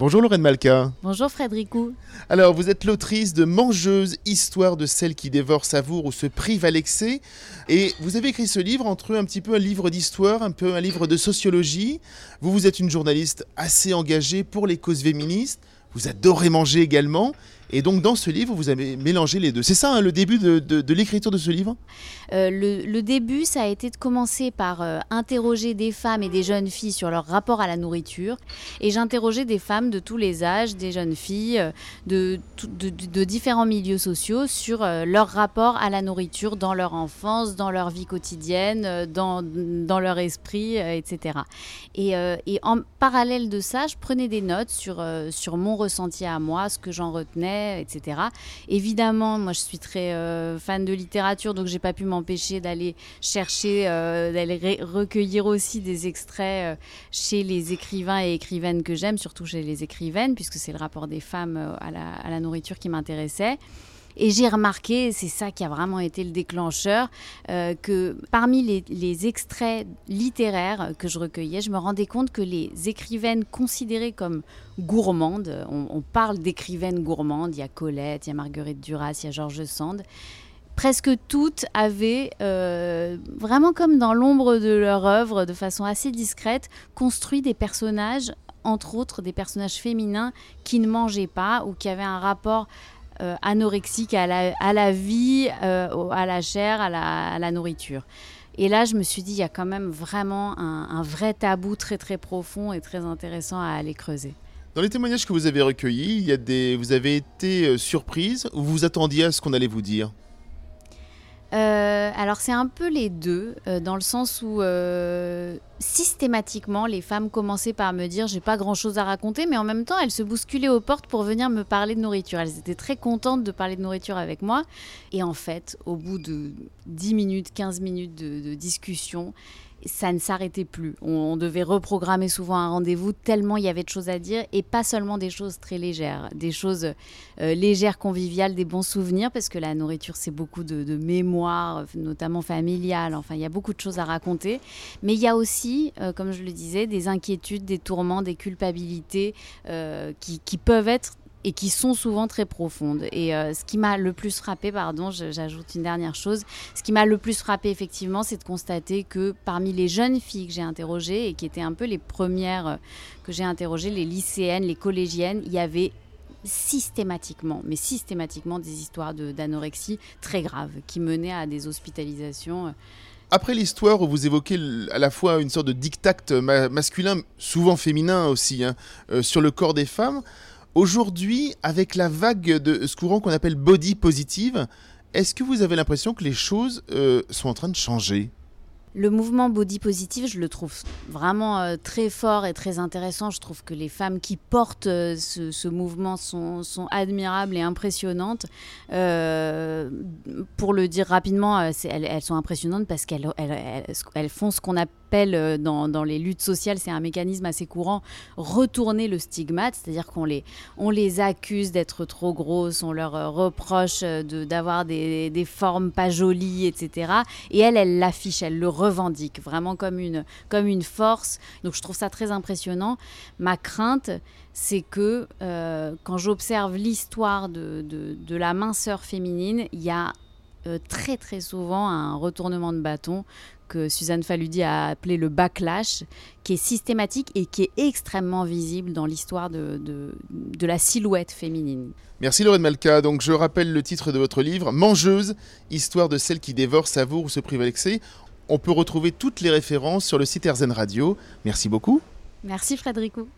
Bonjour Lorraine Malka. Bonjour Frédéricou. Alors, vous êtes l'autrice de Mangeuse, histoire de celle qui dévore, savoure ou se prive à l'excès. Et vous avez écrit ce livre entre un petit peu un livre d'histoire, un peu un livre de sociologie. Vous, vous êtes une journaliste assez engagée pour les causes féministes. Vous adorez manger également. Et donc dans ce livre, vous avez mélangé les deux. C'est ça hein, le début de, l'écriture de ce livre? Euh, le, début, ça a été de commencer par euh, interroger des femmes et des jeunes filles sur leur rapport à la nourriture. Et j'interrogeais des femmes de tous les âges, des jeunes filles, euh, de, différents milieux sociaux sur leur rapport à la nourriture dans leur enfance, dans leur vie quotidienne, dans, leur esprit, etc. Et, en parallèle de ça, je prenais des notes sur mon ressenti à moi, ce que j'en retenais etc. Évidemment, moi je suis très euh, fan de littérature, donc j'ai pas pu m'empêcher d'aller chercher, euh, d'aller recueillir aussi des extraits euh, chez les écrivains et écrivaines que j'aime, surtout chez les écrivaines, puisque c'est le rapport des femmes à la nourriture qui m'intéressait. Et j'ai remarqué, c'est ça qui a vraiment été le déclencheur, euh, que parmi les, extraits littéraires que je recueillais, je me rendais compte que les écrivaines considérées comme gourmandes, on, parle d'écrivaines gourmandes, il y a Colette, il y a Marguerite Duras, il y a Georges Sand, presque toutes avaient, euh, vraiment comme dans l'ombre de leur œuvre, de façon assez discrète, construit des personnages, entre autres des personnages féminins qui ne mangeaient pas ou qui avaient un rapport euh, anorexique à la, à la vie, euh, à la chair, à la, nourriture. Et là, je me suis dit, il y a quand même vraiment un, vrai tabou très très profond et très intéressant à aller creuser. Dans les témoignages que vous avez recueillis, il y a des... vous avez été euh, surprise ou vous attendiez à ce qu'on allait vous dire? Euh, alors c'est un peu les deux, euh, dans le sens où euh, systématiquement les femmes commençaient par me dire j'ai pas grand chose à raconter, mais en même temps elles se bousculaient aux portes pour venir me parler de nourriture. Elles étaient très contentes de parler de nourriture avec moi. Et en fait, au bout de 10 minutes, 15 minutes de discussion, ça ne s'arrêtait plus. On, devait reprogrammer souvent un rendez-vous tellement il y avait de choses à dire et pas seulement des choses très légères, des choses euh, légères, conviviales, des bons souvenirs parce que la nourriture c'est beaucoup de, mémoire, notamment familiale. Enfin, il y a beaucoup de choses à raconter. Mais il y a aussi, euh, comme je le disais, des inquiétudes, des tourments, des culpabilités euh, qui, peuvent être et qui sont souvent très profondes. Et euh, ce qui m'a le plus frappé, pardon, j'ajoute une dernière chose, ce qui m'a le plus frappé effectivement, c'est de constater que parmi les jeunes filles que j'ai interrogées et qui étaient un peu les premières que j'ai interrogées, les lycéennes, les collégiennes, il y avait systématiquement, mais systématiquement des histoires d'anorexie très graves qui menaient à des hospitalisations. Euh. Après l'histoire où vous évoquez à la fois une sorte de dictat masculin, souvent féminin aussi, hein, sur le corps des femmes, Aujourd'hui, avec la vague de ce courant qu'on appelle body positive, est-ce que vous avez l'impression que les choses euh, sont en train de changer? Le mouvement body positive, je le trouve vraiment euh, très fort et très intéressant. Je trouve que les femmes qui portent euh, ce, mouvement sont, admirables et impressionnantes. pour le dire rapidement, elles, sont impressionnantes parce qu'elles elles, font ce qu'on appelle euh, dans, les luttes sociales, c'est un mécanisme assez courant, retourner le stigmate, c'est-à-dire qu'on les, accuse d'être trop grosses, on leur euh, reproche euh, d'avoir des, formes pas jolies, etc. Et elle, elle l'affiche, elle le revendique vraiment comme une, comme une force. Donc je trouve ça très impressionnant. Ma crainte, c'est que quand j'observe l'histoire de, de, la minceur féminine, il y a très très souvent un retournement de bâton que Suzanne Faludi a appelé le backlash, qui est systématique et qui est extrêmement visible dans l'histoire de, de, la silhouette féminine. Merci Lorraine Malka. Donc je rappelle le titre de votre livre, Mangeuse, histoire de celle qui dévore, savoure ou se prive à l'excès. On peut retrouver toutes les références sur le site RZN Radio. Merci beaucoup. Merci Frédéricou.